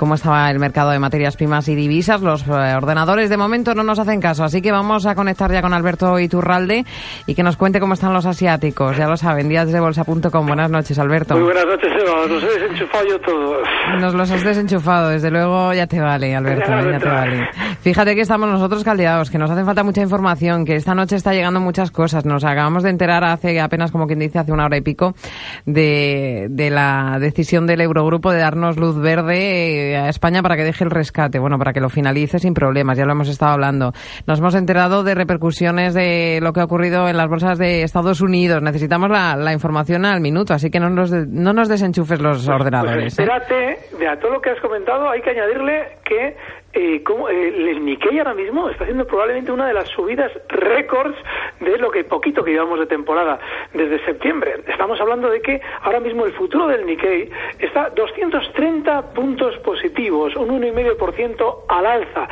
cómo estaba el mercado de materias primas y divisas. Los eh, ordenadores de momento no nos hacen caso, así que vamos a conectar ya con Alberto Iturralde y que nos cuente cómo están los asiáticos. Ya lo saben, díasdebolsa.com. Buenas noches, Alberto. Muy buenas noches, Eva. Nos he desenchufado yo todos. Nos los has desenchufado, desde luego ya te vale, Alberto, ya, te vale. Fíjate que estamos nosotros caldeados, que nos hacen falta mucha información, que esta noche está llegando muchas cosas. Nos acabamos de enterar hace apenas, como quien dice, hace una hora y pico, de, de la decisión del Eurogrupo de darnos luz verde eh, a España para que deje el rescate, bueno, para que lo finalice sin problemas, ya lo hemos estado hablando. Nos hemos enterado de repercusiones de lo que ha ocurrido en las bolsas de Estados Unidos. Necesitamos la, la información al minuto, así que no nos, no nos desenchufes los Pues, ordenadores. pues ¿eh? espérate, de a todo lo que has comentado hay que añadirle que eh, como, eh, el Nikkei ahora mismo está haciendo probablemente una de las subidas récords de lo que poquito que llevamos de temporada desde septiembre. Estamos hablando de que ahora mismo el futuro del Nikkei está 230 puntos positivos, un 1,5% al alza.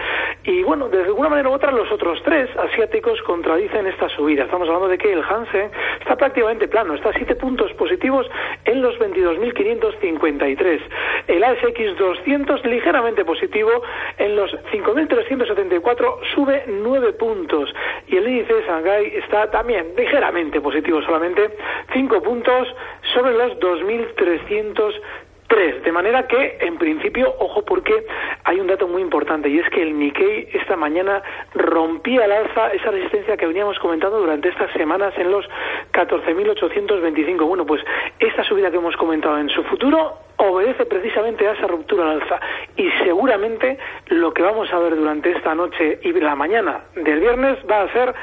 Y bueno, de alguna manera u otra los otros tres asiáticos contradicen esta subida. Estamos hablando de que el Hansen está prácticamente plano, está a 7 puntos positivos en los 22.553. El ASX 200 ligeramente positivo en los 5.374 sube 9 puntos y el índice de Shanghái está también ligeramente positivo, solamente 5 puntos sobre los 2.300 Tres, de manera que, en principio, ojo porque muy importante y es que el Nikkei esta mañana rompía al alza esa resistencia que veníamos comentando durante estas semanas en los 14.825. Bueno, pues esta subida que hemos comentado en su futuro obedece precisamente a esa ruptura al alza y seguramente lo que vamos a ver durante esta noche y la mañana del viernes va a ser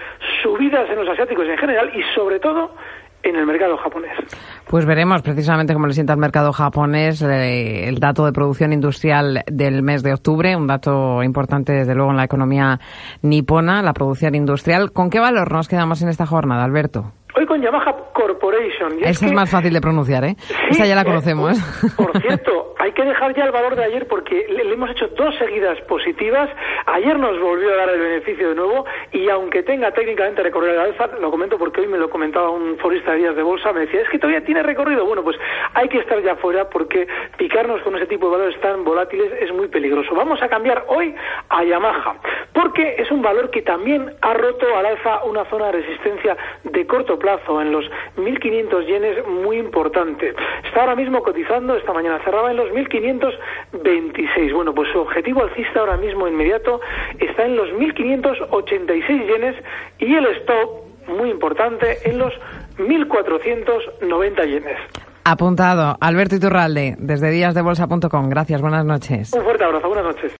subidas en los asiáticos en general y sobre todo en el mercado japonés. Pues veremos precisamente cómo le sienta al mercado japonés eh, el dato de producción industrial del mes de octubre, un dato importante desde luego en la economía nipona, la producción industrial. ¿Con qué valor nos quedamos en esta jornada, Alberto? Hoy con Yamaha Corporation. Esa es, que- más fácil de pronunciar, ¿eh? Sí, Esa ya la eh, conocemos. Por cierto, hay que dejar ya el valor de ayer porque le, hemos hecho dos seguidas positivas. Ayer nos volvió a dar el beneficio de nuevo y aunque tenga técnicamente recorrido al alza, lo comento porque hoy me lo comentaba un forista de días de bolsa, me decía, es que todavía tiene recorrido. Bueno, pues hay que estar ya fuera porque picarnos con ese tipo de valores tan volátiles es muy peligroso. Vamos a cambiar hoy a Yamaha porque es un valor que también ha roto al alza una zona de resistencia de corto plazo en los 1.500 yenes muy importante. Está ahora mismo cotizando, esta mañana cerraba en los 1.526. Bueno, pues su objetivo alcista ahora mismo inmediato está en los 1.586 yenes y el stop, muy importante, en los 1.490 yenes. Apuntado. Alberto Iturralde, desde díasdebolsa.com. Gracias, buenas noches. Un fuerte abrazo, buenas noches.